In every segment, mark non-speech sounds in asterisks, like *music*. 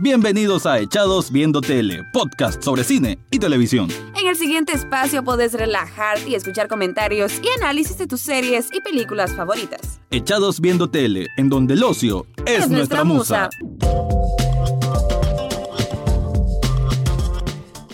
Bienvenidos a Echados Viendo Tele, podcast sobre cine y televisión. En el siguiente espacio podés relajarte y escuchar comentarios y análisis de tus series y películas favoritas. Echados Viendo Tele, en donde el ocio es, nuestra, musa.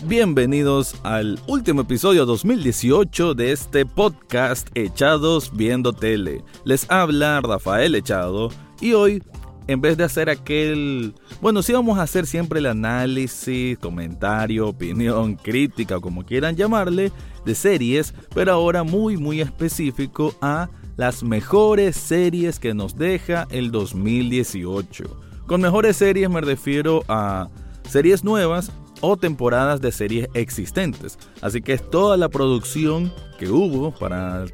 Bienvenidos al último episodio 2018 de este podcast Echados Viendo Tele. Les habla Rafael Echado y hoy en vez de hacer aquel... Bueno, sí vamos a hacer siempre el análisis, comentario, opinión, *laughs* crítica o como quieran llamarle, de series, pero ahora muy muy específico a las mejores series que nos deja el 2018. Con mejores series me refiero a series nuevas o temporadas de series existentes. Así que es toda la producción que hubo para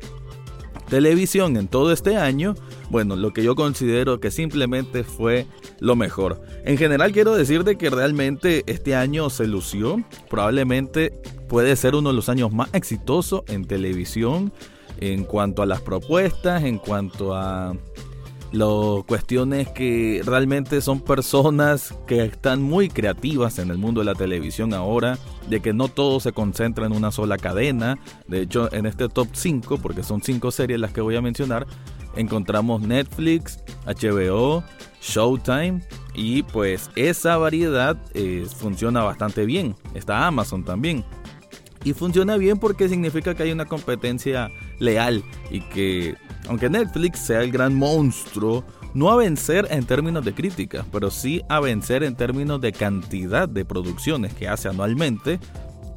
televisión en todo este año, bueno, lo que yo considero que simplemente fue lo mejor. En general quiero decirte que realmente este año se lució, probablemente puede ser uno de los años más exitosos en televisión en cuanto a las propuestas, en cuanto a las cuestiones que realmente son personas que están muy creativas en el mundo de la televisión ahora, de que no todo se concentra en una sola cadena. De hecho, en este top 5, porque son 5 series las que voy a mencionar, encontramos Netflix, HBO, Showtime y pues esa variedad eh, funciona bastante bien. Está Amazon también. Y funciona bien porque significa que hay una competencia leal y que aunque Netflix sea el gran monstruo, no a vencer en términos de crítica, pero sí a vencer en términos de cantidad de producciones que hace anualmente,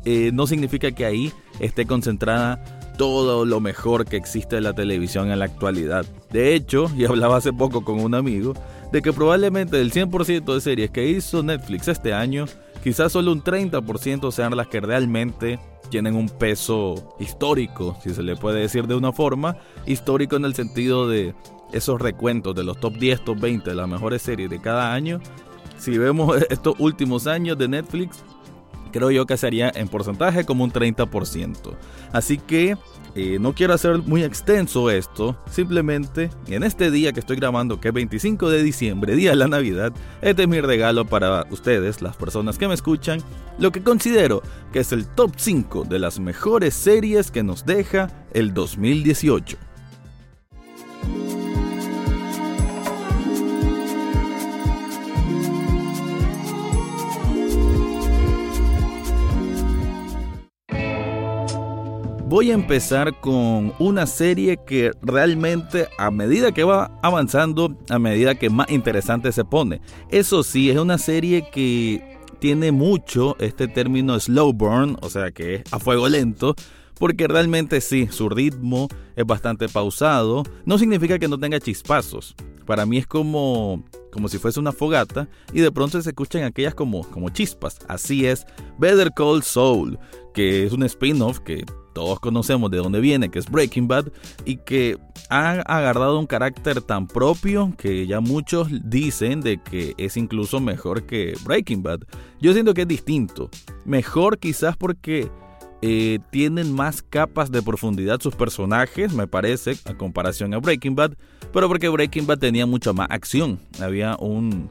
eh, no significa que ahí esté concentrada todo lo mejor que existe en la televisión en la actualidad. De hecho, y hablaba hace poco con un amigo, de que probablemente del 100% de series que hizo Netflix este año, quizás solo un 30% sean las que realmente tienen un peso histórico, si se le puede decir de una forma, histórico en el sentido de esos recuentos de los top 10, top 20 de las mejores series de cada año. Si vemos *laughs* estos últimos años de Netflix, creo yo que sería en porcentaje como un 30%. Así que eh, no quiero hacer muy extenso esto, simplemente en este día que estoy grabando, que es 25 de diciembre, día de la Navidad, este es mi regalo para ustedes, las personas que me escuchan, lo que considero que es el top 5 de las mejores series que nos deja el 2018. Voy a empezar con una serie que realmente a medida que va avanzando, a medida que más interesante se pone. Eso sí, es una serie que tiene mucho este término slow burn, o sea que es a fuego lento, porque realmente sí, su ritmo es bastante pausado. No significa que no tenga chispazos. Para mí es como, como si fuese una fogata y de pronto se escuchan aquellas como, como chispas. Así es Better Call Soul, que es un spin-off que todos conocemos de dónde viene, que es Breaking Bad, y que ha agarrado un carácter tan propio que ya muchos dicen de que es incluso mejor que Breaking Bad. Yo siento que es distinto. Mejor quizás porque eh, tienen más capas de profundidad sus personajes, me parece, a comparación a Breaking Bad, pero porque Breaking Bad tenía mucha más acción. Había un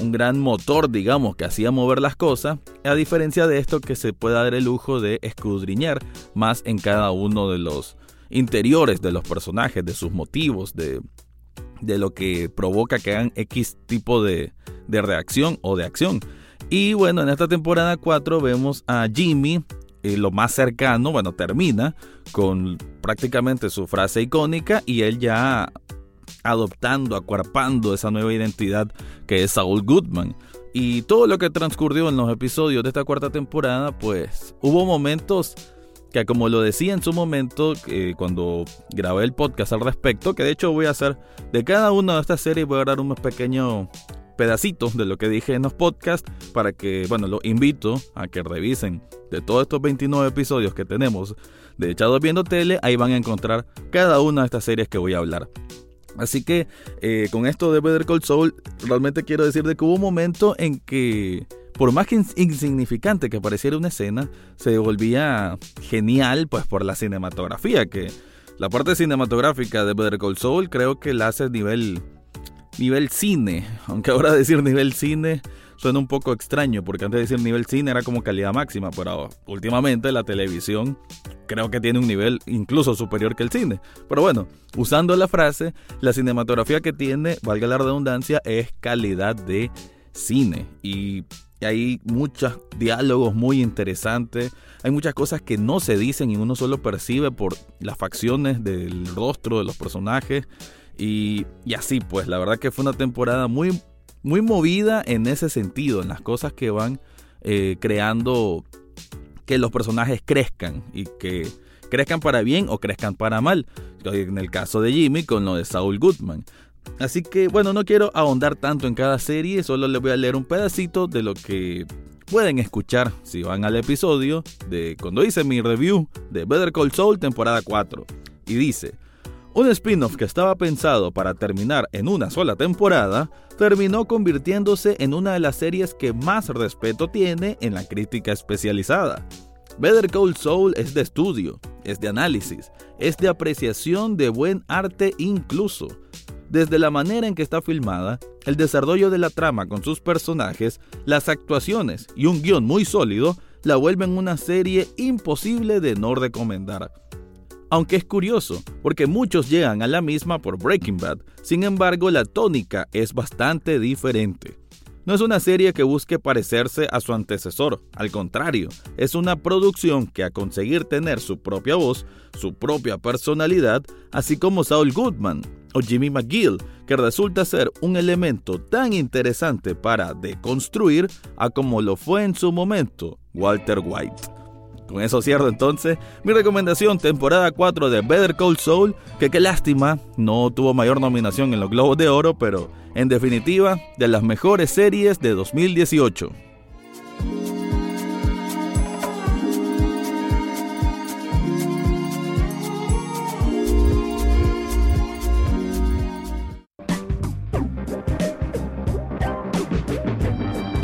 un gran motor, digamos, que hacía mover las cosas, a diferencia de esto que se puede dar el lujo de escudriñar más en cada uno de los interiores de los personajes, de sus motivos, de, de lo que provoca que hagan X tipo de, de reacción o de acción. Y bueno, en esta temporada 4 vemos a Jimmy, eh, lo más cercano, bueno, termina con prácticamente su frase icónica y él ya adoptando, acuerpando esa nueva identidad que es Saul Goodman. Y todo lo que transcurrió en los episodios de esta cuarta temporada, pues hubo momentos que como lo decía en su momento, eh, cuando grabé el podcast al respecto, que de hecho voy a hacer de cada una de estas series, voy a dar unos pequeños pedacitos de lo que dije en los podcasts para que, bueno, los invito a que revisen de todos estos 29 episodios que tenemos de Echados Viendo Tele, ahí van a encontrar cada una de estas series que voy a hablar. Así que eh, con esto de Better Call Saul, realmente quiero decir de que hubo un momento en que, por más que insignificante que pareciera una escena, se volvía genial pues por la cinematografía, que la parte cinematográfica de Better Call Saul creo que la hace nivel, nivel cine, aunque ahora *laughs* decir nivel cine suena un poco extraño, porque antes de decir nivel cine era como calidad máxima, pero últimamente la televisión creo que tiene un nivel incluso superior que el cine. Pero bueno, usando la frase, la cinematografía que tiene, valga la redundancia, es calidad de cine. Y hay muchos diálogos muy interesantes, hay muchas cosas que no se dicen y uno solo percibe por las facciones del rostro de los personajes. Y, así pues, la verdad que fue una temporada muy, muy movida en ese sentido, en las cosas que van eh, creando que los personajes crezcan y que crezcan para bien o crezcan para mal. En el caso de Jimmy con lo de Saul Goodman. Así que bueno, no quiero ahondar tanto en cada serie, solo les voy a leer un pedacito de lo que pueden escuchar si van al episodio de cuando hice mi review de Better Call Saul temporada 4. Y dice, un spin-off que estaba pensado para terminar en una sola temporada, terminó convirtiéndose en una de las series que más respeto tiene en la crítica especializada. Better Call Saul es de estudio, es de análisis, es de apreciación de buen arte incluso. Desde la manera en que está filmada, el desarrollo de la trama con sus personajes, las actuaciones y un guion muy sólido la vuelven una serie imposible de no recomendar. Aunque es curioso, porque muchos llegan a la misma por Breaking Bad, sin embargo la tónica es bastante diferente. No es una serie que busque parecerse a su antecesor, al contrario, es una producción que a conseguir tener su propia voz, su propia personalidad, así como Saul Goodman o Jimmy McGill, que resulta ser un elemento tan interesante para deconstruir a como lo fue en su momento Walter White. Con eso cierro entonces mi recomendación temporada 4 de Better Call Saul, que qué lástima, no tuvo mayor nominación en los Globos de Oro, pero en definitiva, de las mejores series de 2018.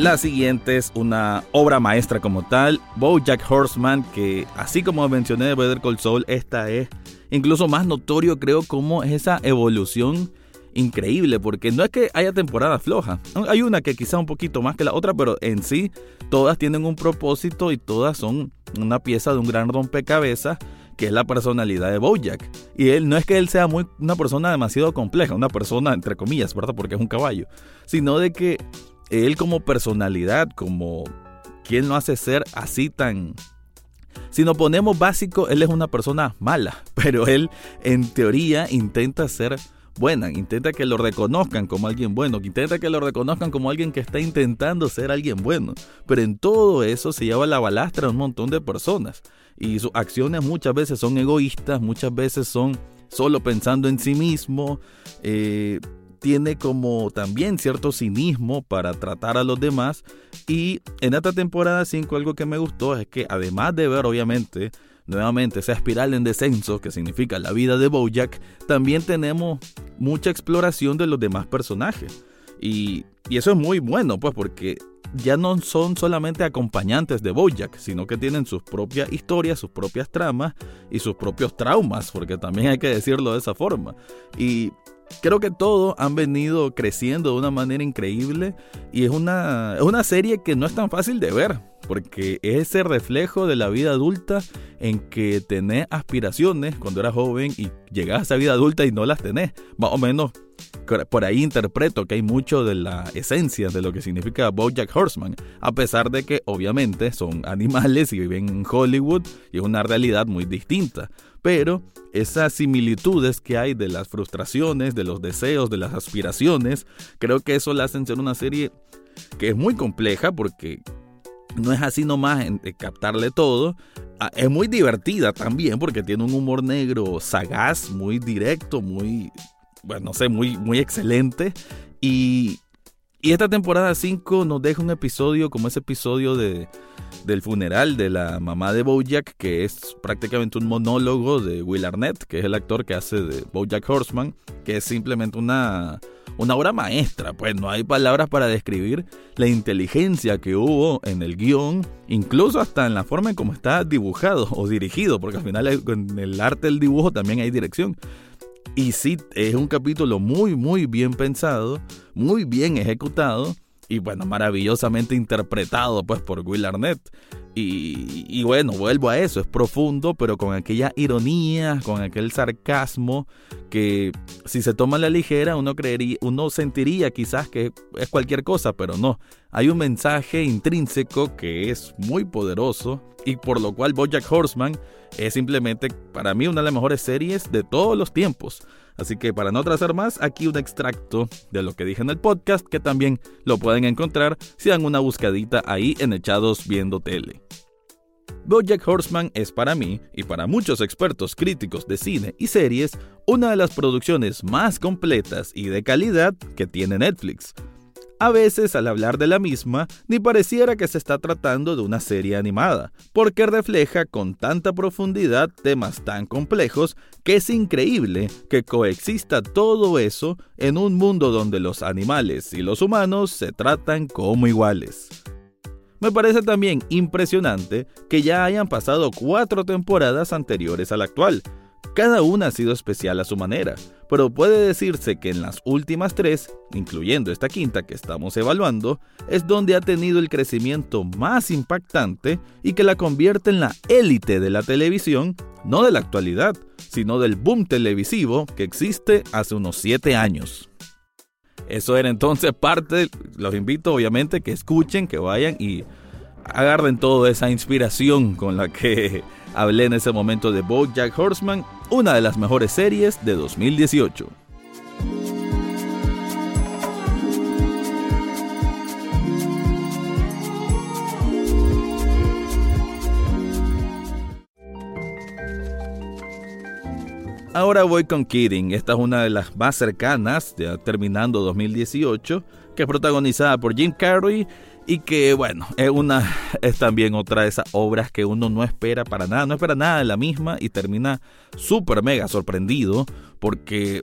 La siguiente es una obra maestra como tal, BoJack Horseman, que así como mencioné de Better Call Saul, esta es incluso más notorio creo como esa evolución increíble, porque no es que haya temporada floja. Hay una que quizá un poquito más que la otra, pero en sí todas tienen un propósito y todas son una pieza de un gran rompecabezas que es la personalidad de Bojack. Y él no es que él sea muy, una persona demasiado compleja, una persona entre comillas, ¿verdad? Porque es un caballo, sino de que él como personalidad, como quien lo hace ser así tan si nos ponemos básico, él es una persona mala, *laughs* pero él en teoría intenta ser buena, intenta que lo reconozcan como alguien bueno, intenta que lo reconozcan como alguien que está intentando ser alguien bueno, pero en todo eso se lleva la balastra a un montón de personas y sus acciones muchas veces son egoístas, muchas veces son solo pensando en sí mismo, eh, tiene como también cierto cinismo para tratar a los demás y en esta temporada 5 algo que me gustó es que además de ver obviamente nuevamente esa espiral en descenso que significa la vida de Bojack, también tenemos mucha exploración de los demás personajes. Y, eso es muy bueno, pues porque ya no son solamente acompañantes de Bojack, sino que tienen sus propias historias, sus propias tramas y sus propios traumas, porque también hay que decirlo de esa forma. Y creo que todos han venido creciendo de una manera increíble y es una, es una serie que no es tan fácil de ver porque es ese reflejo de la vida adulta en que tenés aspiraciones cuando eras joven y llegás a esa vida adulta y no las tenés. Más o menos por ahí interpreto que hay mucho de la esencia de lo que significa Bojack Horseman, a pesar de que obviamente son *laughs* animales y viven en Hollywood y es una realidad muy distinta. Pero esas similitudes que hay de las frustraciones, de los deseos, de las aspiraciones, creo que eso la hacen ser una serie que es muy compleja porque no es así nomás en, captarle todo. Ah, es muy divertida también porque tiene un humor negro sagaz, muy directo, muy, bueno, no sé, muy, muy excelente. Y, y esta temporada 5 nos deja un episodio como ese episodio de, del funeral de la mamá de Bojack, que es prácticamente un monólogo de Will Arnett, que es el actor que hace de Bojack Horseman, que es simplemente una una obra maestra, pues no hay palabras para describir la inteligencia que hubo en el guion, incluso hasta en la forma en cómo está dibujado o dirigido, porque al final en el arte del dibujo también hay dirección. Y sí, es un capítulo muy, muy bien pensado, muy bien ejecutado y bueno, maravillosamente interpretado pues por Will Arnett. Y, bueno, vuelvo a eso, es profundo, pero con aquella ironía, con aquel sarcasmo que si se toma la ligera uno creería, uno sentiría quizás que es cualquier cosa, pero no. Hay un mensaje intrínseco que es muy poderoso y por lo cual BoJack Horseman es simplemente para mí una de las mejores series de todos los tiempos. Así que para no trazar más, aquí un extracto de lo que dije en el podcast que también lo pueden encontrar si dan una buscadita ahí en Echados Viendo Tele. Bojack Horseman es para mí, y para muchos expertos críticos de cine y series, una de las producciones más completas y de calidad que tiene Netflix. A veces al hablar de la misma, ni pareciera que se está tratando de una serie animada, porque refleja con tanta profundidad temas tan complejos que es increíble que coexista todo eso en un mundo donde los animales y los humanos se tratan como iguales. Me parece también impresionante que ya hayan pasado cuatro temporadas anteriores a la actual, cada una ha sido especial a su manera, pero puede decirse que en las últimas tres, incluyendo esta quinta que estamos evaluando, es donde ha tenido el crecimiento más impactante y que la convierte en la élite de la televisión, no de la actualidad, sino del boom televisivo que existe hace unos siete años. Eso era entonces parte, los invito obviamente que escuchen, que vayan y agarren toda esa inspiración con la que hablé en ese momento de Jack Horseman, una de las mejores series de 2018. Ahora voy con Kidding. Esta es una de las más cercanas, ya terminando 2018, que es protagonizada por Jim Carrey y que bueno, es una es también otra de esas obras que uno no espera para nada, no espera nada de la misma y termina súper mega sorprendido porque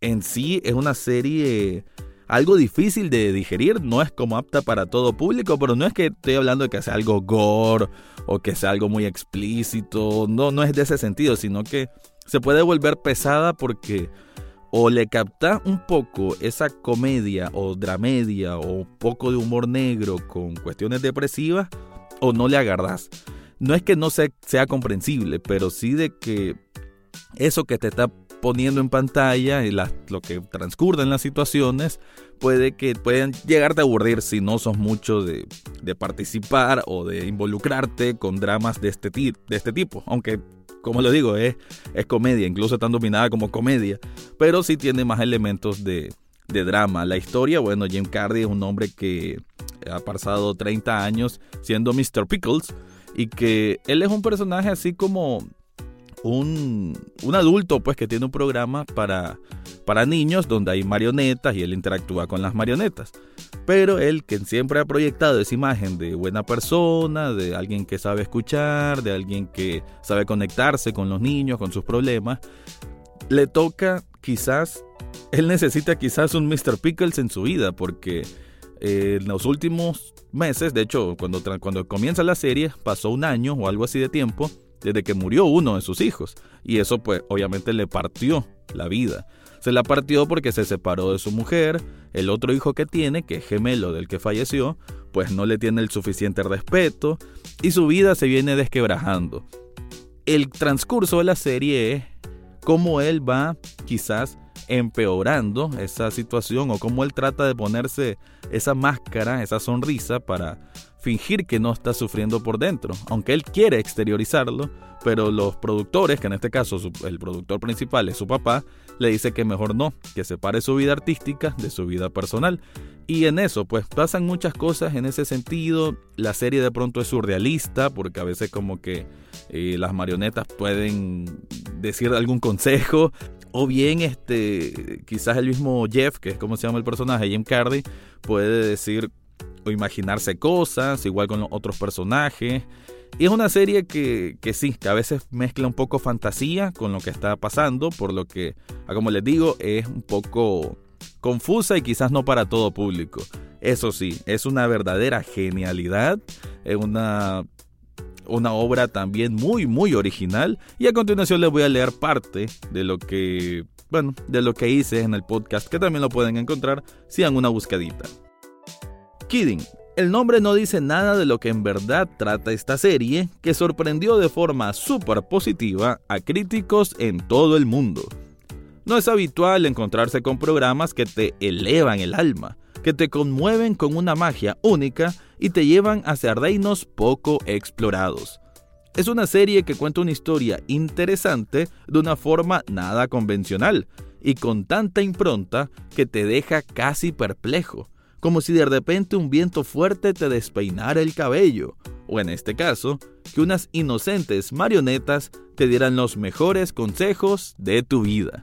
en sí es una serie algo difícil de digerir, no es como apta para todo público, pero no es que estoy hablando de que sea algo gore o que sea algo muy explícito, no no es de ese sentido, sino que se puede volver pesada porque o le capta un poco esa comedia o dramedia o un poco de humor negro con cuestiones depresivas o no le agarras. No es que no sea, sea comprensible, pero sí de que eso que te está poniendo en pantalla lo que transcurre en las situaciones puede que pueden llegarte a aburrir si no sos mucho de, participar o de involucrarte con dramas de este, este tipo. Aunque como lo digo, es, comedia, incluso tan dominada como comedia, pero sí tiene más elementos de, de drama. La historia, bueno, Jim Carrey es un hombre que ha pasado 30 años siendo Mr. Pickles y que él es un personaje así como un, un adulto, pues que tiene un programa para, para niños donde hay marionetas y él interactúa con las marionetas. Pero él, que siempre ha proyectado esa imagen de buena persona, de alguien que sabe escuchar, de alguien que sabe conectarse con los niños, con sus problemas, le toca quizás, él necesita quizás un Mr. Pickles en su vida, porque eh, en los últimos meses, de hecho, cuando, cuando comienza la serie, pasó un año o algo así de tiempo desde que murió uno de sus hijos. Y eso pues obviamente le partió la vida. Se la partió porque se separó de su mujer, el otro hijo que tiene, que es gemelo del que falleció, pues no le tiene el suficiente respeto y su vida se viene desquebrajando. El transcurso de la serie es cómo él va quizás empeorando esa situación o cómo él trata de ponerse esa máscara, esa sonrisa para fingir que no está sufriendo por dentro, aunque él quiere exteriorizarlo, pero los productores, que en este caso el productor principal es su papá, le dice que mejor no, que separe su vida artística de su vida personal. Y en eso, pues pasan muchas cosas en ese sentido. La serie de pronto es surrealista, porque a veces como que eh, las marionetas pueden decir algún consejo. O bien, este, quizás el mismo Jeff, que es como se llama el personaje, Jim Carrey, puede decir o imaginarse cosas, igual con los otros personajes. Y es una serie que, que, sí, que a veces mezcla un poco fantasía con lo que está pasando, por lo que, como les digo, es un poco confusa y quizás no para todo público. Eso sí, es una verdadera genialidad, es una, una obra también muy, muy original. Y a continuación les voy a leer parte de lo que, bueno, de lo que hice en el podcast, que también lo pueden encontrar si dan una buscadita. Kidding. El nombre no dice nada de lo que en verdad trata esta serie, que sorprendió de forma súper positiva a críticos en todo el mundo. No es habitual encontrarse con programas que te elevan el alma, que te conmueven con una magia única y te llevan hacia reinos poco explorados. Es una serie que cuenta una historia interesante de una forma nada convencional y con tanta impronta que te deja casi perplejo, como si de repente un viento fuerte te despeinara el cabello, o en este caso, que unas inocentes marionetas te dieran los mejores consejos de tu vida.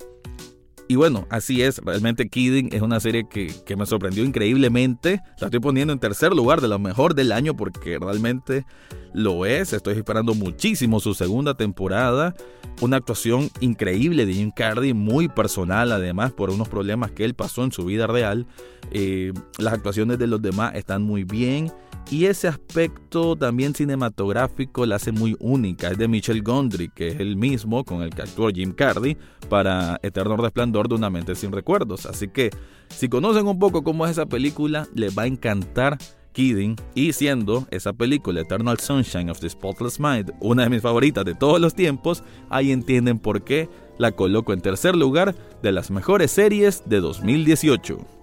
Y bueno, así es, realmente Kidding es una serie que, me sorprendió increíblemente. La estoy poniendo en tercer lugar de lo mejor del año porque realmente lo es. Estoy esperando muchísimo su segunda temporada. Una actuación increíble de Jim Carrey, muy personal además por unos problemas que él pasó en su vida real. Eh, las actuaciones de los demás están muy bien. Y ese aspecto también cinematográfico la hace muy única. Es de Michel Gondry, que es el mismo con el que actuó Jim Carrey para Eterno Resplandor de una mente sin recuerdos. Así que si conocen un poco cómo es esa película, les va a encantar Kidding y siendo esa película Eternal Sunshine of the Spotless Mind una de mis favoritas de todos los tiempos, ahí entienden por qué la coloco en tercer lugar de las mejores series de 2018.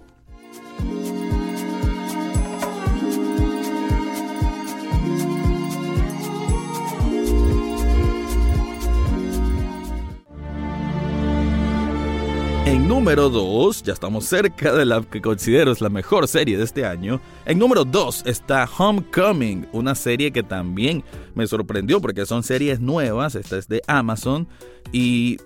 En número 2, ya estamos cerca de la que considero es la mejor serie de este año. En número 2 está Homecoming, una serie que también me sorprendió porque son series nuevas, esta es de Amazon y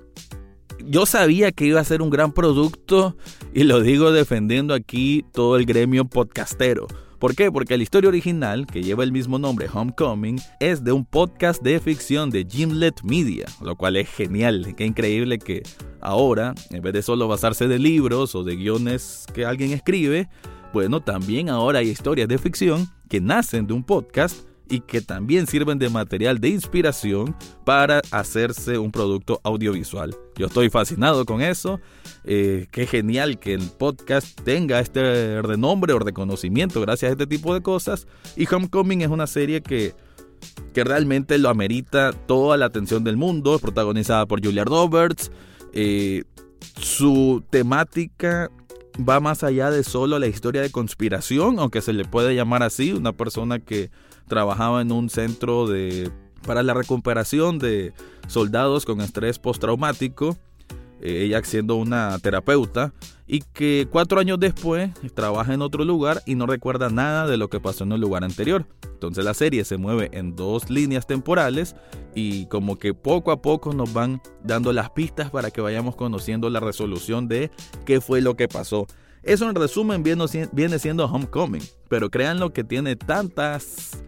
yo sabía que iba a ser un gran producto y lo digo defendiendo aquí todo el gremio podcastero. ¿Por qué? Porque la historia original, que lleva el mismo nombre, Homecoming, es de un podcast de ficción de Gimlet Media, lo cual es genial. Qué increíble que ahora, en vez de solo basarse de libros o de guiones que alguien escribe, bueno, también ahora hay historias de ficción que nacen de un podcast y que también sirven de material de inspiración para hacerse un producto audiovisual. Yo estoy fascinado con eso. Eh, qué genial que el podcast tenga este renombre o reconocimiento gracias a este tipo de cosas. Y Homecoming es una serie que, que realmente lo amerita toda la atención del mundo. Protagonizada por Julia Roberts. Eh, su temática va más allá de solo la historia de conspiración, aunque se le puede llamar así, una persona que trabajaba en un centro de para la recuperación de soldados con estrés postraumático, eh, ella siendo una terapeuta, y que cuatro años después trabaja en otro lugar y no recuerda nada de lo que pasó en el lugar anterior. Entonces la serie se mueve en dos líneas temporales y como que poco a poco nos van dando las pistas para que vayamos conociendo la resolución de qué fue lo que pasó. Eso en resumen viene siendo Homecoming, pero créanlo que tiene tantas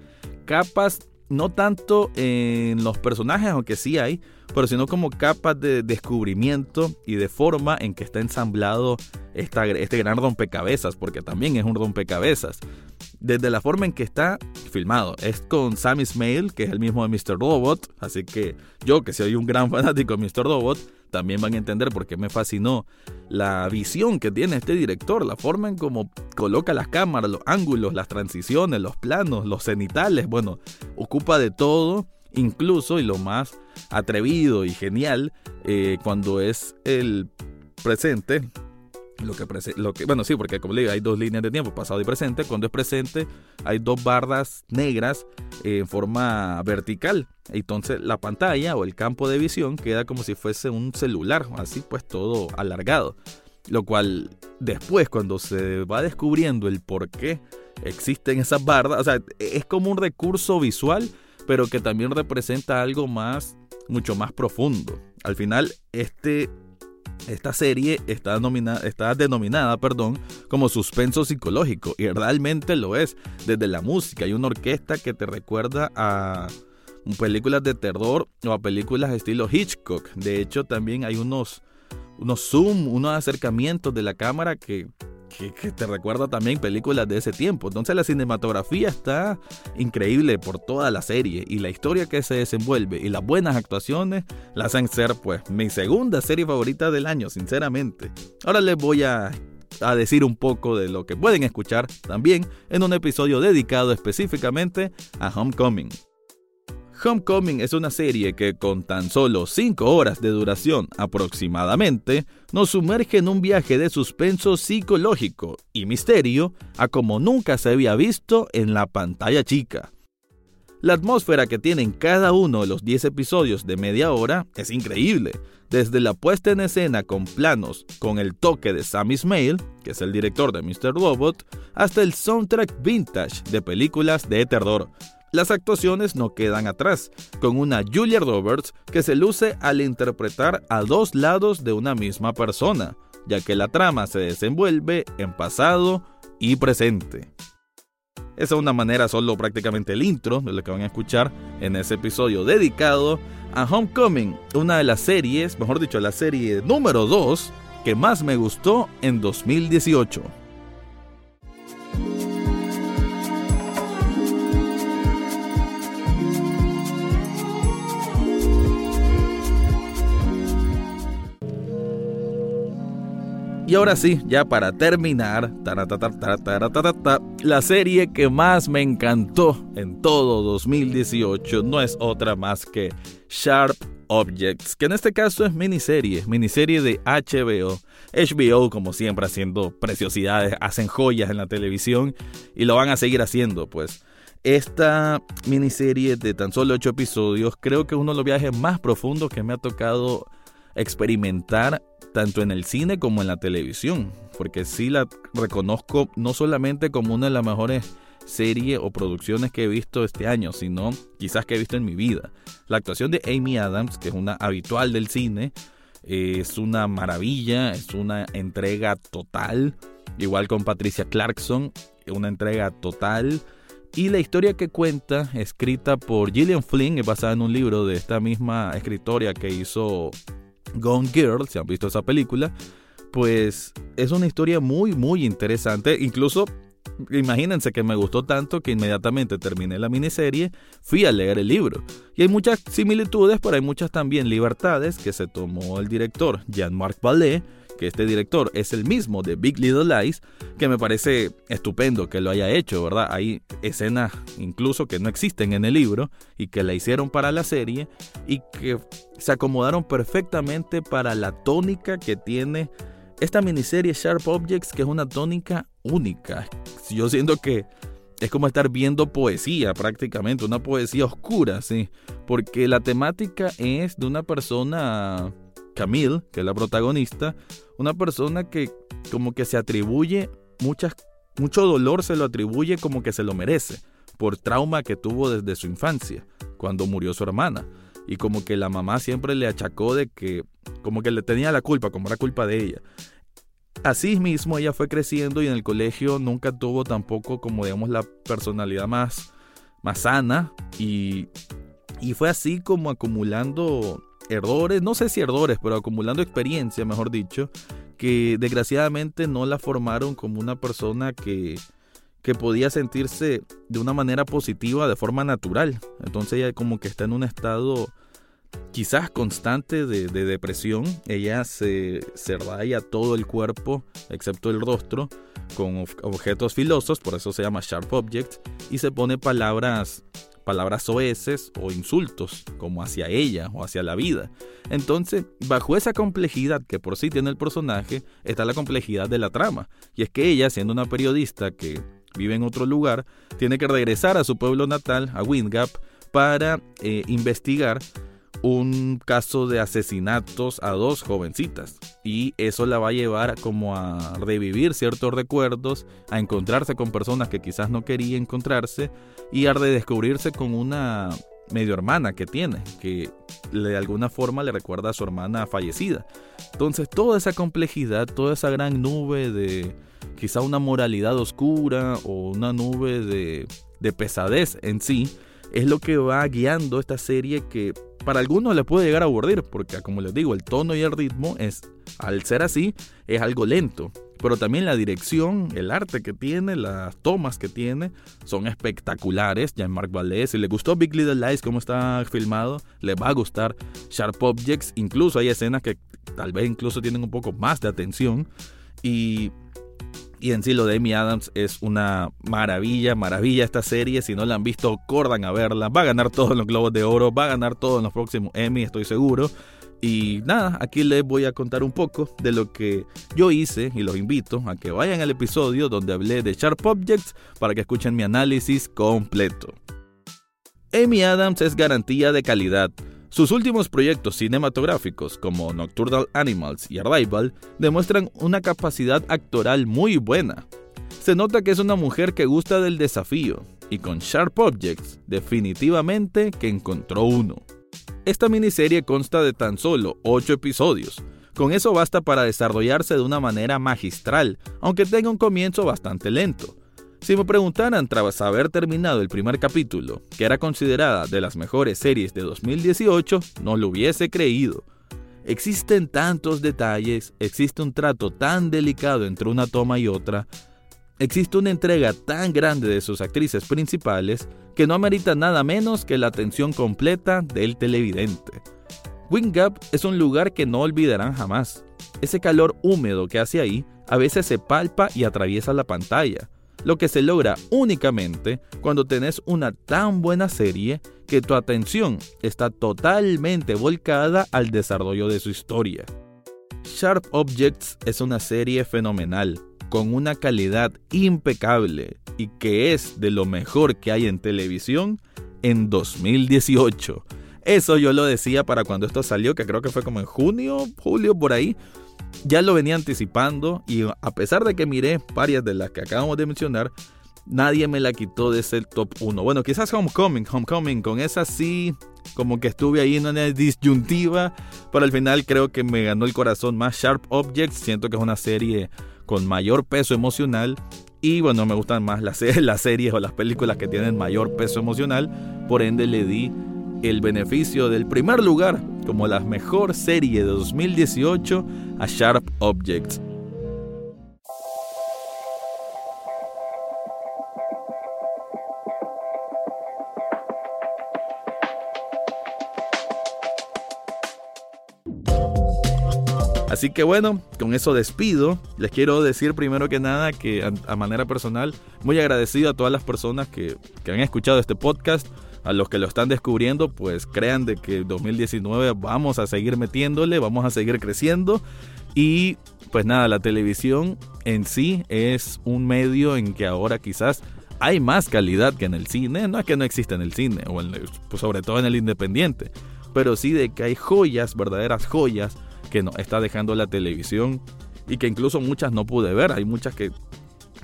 capas, no tanto en los personajes, aunque sí hay, pero sino como capas de descubrimiento y de forma en que está ensamblado esta, este gran rompecabezas, porque también es un rompecabezas. Desde la forma en que está filmado, es con Sam Ismail, que es el mismo de Mr. Robot, así que yo que soy un gran *laughs* fanático de Mr. Robot, también van a entender por qué me fascinó la visión que tiene este director, la forma en cómo coloca las cámaras, los ángulos, las transiciones, los planos, los cenitales, bueno, ocupa de todo, incluso y lo más atrevido y genial eh, cuando es el presente, lo que, lo que, bueno, sí, porque como le digo, hay dos líneas de tiempo, pasado y presente. Cuando es presente, hay dos barras negras en forma vertical. Entonces, la pantalla o el campo de visión queda como si fuese un celular, así pues todo alargado. Lo cual, después, cuando se va descubriendo el por qué existen esas barras, o sea, es como un recurso visual, pero que también representa algo más, mucho más profundo. Al final, este esta serie está, está denominada perdón, como suspenso psicológico y realmente lo es. Desde la música hay una orquesta que te recuerda a películas de terror o a películas estilo Hitchcock. De hecho también hay unos, unos zoom, unos acercamientos de la cámara que que, te recuerda también películas de ese tiempo. Entonces la cinematografía está increíble por toda la serie y la historia que se desenvuelve y las buenas actuaciones la hacen ser pues mi segunda serie favorita del año, sinceramente. Ahora les voy a a decir un poco de lo que pueden escuchar también en un episodio dedicado específicamente a Homecoming. Homecoming es una serie que con tan solo 5 horas de duración aproximadamente nos sumerge en un viaje de suspenso psicológico y misterio a como nunca se había visto en la pantalla chica. La atmósfera que tienen cada uno de los 10 episodios de media hora es increíble, desde la puesta en escena con planos con el toque de Sam Ismail, que es el director de Mr. Robot, hasta el soundtrack vintage de películas de terror. Las actuaciones no quedan atrás, con una Julia Roberts que se luce al interpretar a dos lados de una misma persona, ya que la trama se desenvuelve en pasado y presente. Esa es una manera solo prácticamente el intro de lo que van a escuchar en ese episodio dedicado a Homecoming, una de las series, mejor dicho, la serie número 2 que más me gustó en 2018. Y ahora sí, ya para terminar, la serie que más me encantó en todo 2018 no es otra más que Sharp Objects, que en este caso es miniserie, miniserie de HBO. HBO, como siempre, haciendo preciosidades, hacen joyas en la televisión y lo van a seguir haciendo, pues. Esta miniserie de tan solo 8 episodios creo que es uno de los viajes más profundos que me ha tocado experimentar tanto en el cine como en la televisión, porque sí la reconozco no solamente como una de las mejores series o producciones que he visto este año, sino quizás que he visto en mi vida. La actuación de Amy Adams, que es una habitual del cine, es una maravilla, es una entrega total, igual con Patricia Clarkson, una entrega total. Y la historia que cuenta, escrita por Gillian Flynn, es basada en un libro de esta misma escritora que hizo Gone Girl, si han visto esa película, pues es una historia muy, muy interesante. Incluso, imagínense que me gustó tanto que inmediatamente terminé la miniserie, fui a leer el libro. Y hay muchas similitudes, pero hay muchas también libertades que se tomó el director Jean-Marc Vallée que este director es el mismo de Big Little Lies, que me parece estupendo que lo haya hecho, ¿verdad? Hay escenas incluso que no existen en el libro y que la hicieron para la serie y que se acomodaron perfectamente para la tónica que tiene esta miniserie Sharp Objects, que es una tónica única. Yo siento que es como estar viendo poesía prácticamente, una poesía oscura, sí, porque la temática es de una persona Camille, que es la protagonista, una persona que como que se atribuye muchas, mucho dolor se lo atribuye como que se lo merece por trauma que tuvo desde su infancia, cuando murió su hermana. Y como que la mamá siempre le achacó de que, como que le tenía la culpa, como era culpa de ella. Así mismo ella fue creciendo y en el colegio nunca tuvo tampoco como digamos la personalidad más, más sana y, y fue así como acumulando errores, no sé si errores, pero acumulando experiencia, mejor dicho, que desgraciadamente no la formaron como una persona que, que podía sentirse de una manera positiva de forma natural. Entonces ella como que está en un estado quizás constante de, depresión. Ella se, se raya todo el cuerpo, excepto el rostro, con objetos filosos, por eso se llama Sharp Objects, y se pone palabras palabras soeces o insultos, como hacia ella o hacia la vida. Entonces, bajo esa complejidad que por sí tiene el personaje, está la complejidad de la trama. Y es que ella, siendo una periodista que vive en otro lugar, tiene que regresar a su pueblo natal, a Windgap, para eh, investigar un caso de asesinatos a dos jovencitas y eso la va a llevar como a revivir ciertos recuerdos, a encontrarse con personas que quizás no quería encontrarse y a redescubrirse con una medio hermana que tiene, que de alguna forma le recuerda a su hermana fallecida. Entonces toda esa complejidad, toda esa gran nube de quizá una moralidad oscura o una nube de, de pesadez en sí, es lo que va guiando esta serie que para algunos le puede llegar a aburrir, porque como les digo, el tono y el ritmo es, al ser así, es algo lento. Pero también la dirección, el arte que tiene, las tomas que tiene, son espectaculares. Jean-Marc Vallée, si le gustó Big Little Lies, como está filmado, le va a gustar Sharp Objects. Incluso hay escenas que tal vez incluso tienen un poco más de atención. Y Y en sí lo de Amy Adams es una maravilla, maravilla esta serie. Si no la han visto, corran a verla. Va a ganar todos los Globos de Oro, va a ganar todos los próximos Emmy, estoy seguro. Y nada, aquí les voy a contar un poco de lo que yo hice y los invito a que vayan al episodio donde hablé de Sharp Objects para que escuchen mi análisis completo. Amy Adams es garantía de calidad. Sus últimos proyectos cinematográficos, como Nocturnal Animals y Arrival, demuestran una capacidad actoral muy buena. Se nota que es una mujer que gusta del desafío, y con Sharp Objects, definitivamente que encontró uno. Esta miniserie consta de tan solo 8 episodios. Con eso basta para desarrollarse de una manera magistral, aunque tenga un comienzo bastante lento. Si me preguntaran tras haber terminado el primer capítulo, que era considerada de las mejores series de 2018, no lo hubiese creído. Existen tantos detalles, existe un trato tan delicado entre una toma y otra, existe una entrega tan grande de sus actrices principales que no amerita nada menos que la atención completa del televidente. Wing Gap es un lugar que no olvidarán jamás. Ese calor húmedo que hace ahí a veces se palpa y atraviesa la pantalla lo que se logra únicamente cuando tenés una tan buena serie que tu atención está totalmente volcada al desarrollo de su historia. Sharp Objects es una serie fenomenal, con una calidad impecable y que es de lo mejor que hay en televisión en 2018. Eso yo lo decía para cuando esto salió, que creo que fue como en junio, julio, por ahí ya lo venía anticipando y a pesar de que miré varias de las que acabamos de mencionar, nadie me la quitó de ser top 1. Bueno, quizás Homecoming, Homecoming, con esa sí, como que estuve ahí en una disyuntiva, pero al final creo que me ganó el corazón más Sharp Objects, siento que es una serie con mayor peso emocional y bueno, me gustan más las, las series o las películas que tienen mayor peso emocional, por ende le di el beneficio del primer lugar como la mejor serie de 2018 a Sharp Objects. Así que bueno, con eso despido. Les quiero decir primero que nada que a, manera personal, muy agradecido a todas las personas que, que han escuchado este podcast a los que lo están descubriendo, pues crean de que 2019 vamos a seguir metiéndole, vamos a seguir creciendo. Y pues nada, la televisión en sí es un medio en que ahora quizás hay más calidad que en el cine, no es que no exista en el cine, o pues sobre todo en el independiente, pero sí de que hay joyas, verdaderas joyas, que nos está dejando la televisión y que incluso muchas no pude ver, hay muchas que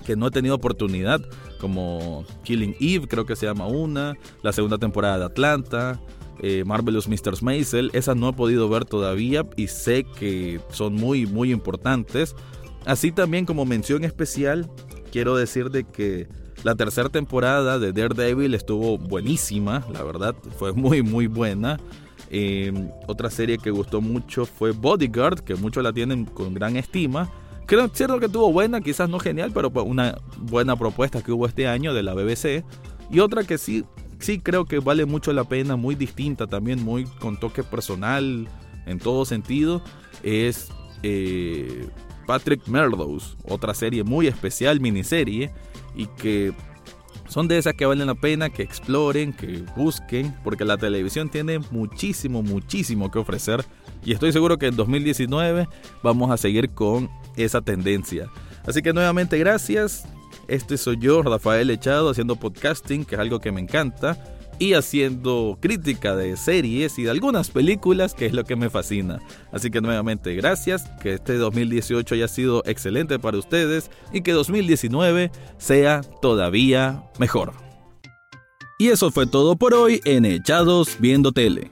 que no he tenido oportunidad, como Killing Eve, creo que se llama una, la segunda temporada de Atlanta, eh, Marvelous Mr. Maisel, esas no he podido ver todavía y sé que son muy, muy importantes. Así también como mención especial, quiero decir de que la tercera temporada de Daredevil estuvo buenísima, la verdad, fue muy, muy buena. Eh, otra serie que gustó mucho fue Bodyguard, que muchos la tienen con gran estima. Creo cierto que tuvo buena, quizás no genial, pero una buena propuesta que hubo este año de la BBC. Y otra que sí, sí creo que vale mucho la pena, muy distinta también, muy con toque personal en todo sentido, es eh, Patrick Merlows, otra serie muy especial, miniserie, y que son de esas que valen la pena que exploren, que busquen, porque la televisión tiene muchísimo, muchísimo que ofrecer. Y estoy seguro que en 2019 vamos a seguir con esa tendencia. Así que nuevamente gracias. Este soy yo, Rafael Echado, haciendo podcasting, que es algo que me encanta, y haciendo crítica de series y de algunas películas, que es lo que me fascina. Así que nuevamente gracias, que este 2018 haya sido excelente para ustedes y que 2019 sea todavía mejor. Y eso fue todo por hoy en Echados Viendo Tele.